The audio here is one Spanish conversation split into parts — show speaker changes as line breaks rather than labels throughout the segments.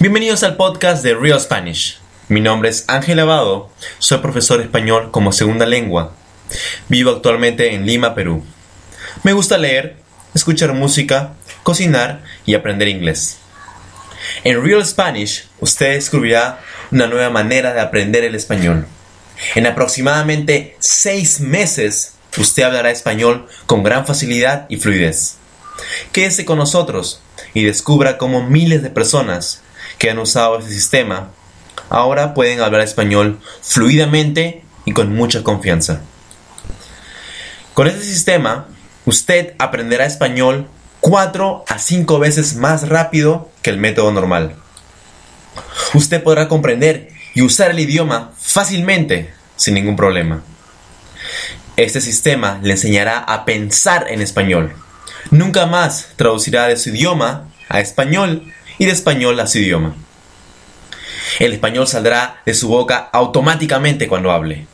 Bienvenidos al podcast de Real Spanish. Mi nombre es Ángel Abado, soy profesor español como segunda lengua. Vivo actualmente en Lima, Perú. Me gusta leer, escuchar música, cocinar y aprender inglés. En Real Spanish, usted descubrirá una nueva manera de aprender el español. En aproximadamente seis meses, usted hablará español con gran facilidad y fluidez. Quédese con nosotros y descubra cómo miles de personas que han usado este sistema ahora pueden hablar español fluidamente y con mucha confianza. Con este sistema, usted aprenderá español 4 a 5 veces más rápido que el método normal. Usted podrá comprender y usar el idioma fácilmente sin ningún problema. Este sistema le enseñará a pensar en español. Nunca más traducirá de su idioma a español de español a su idioma. El español saldrá de su boca automáticamente cuando hable.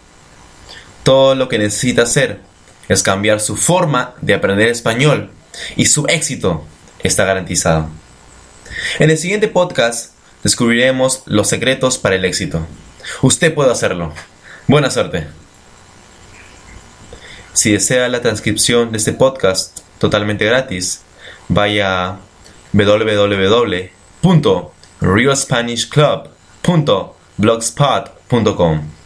Todo lo que necesita hacer es cambiar su forma de aprender español y su éxito está garantizado. En el siguiente podcast descubriremos los secretos para el éxito. Usted puede hacerlo. Buena suerte. Si desea la transcripción de este podcast totalmente gratis, vaya a www.realspanishclub.blogspot.com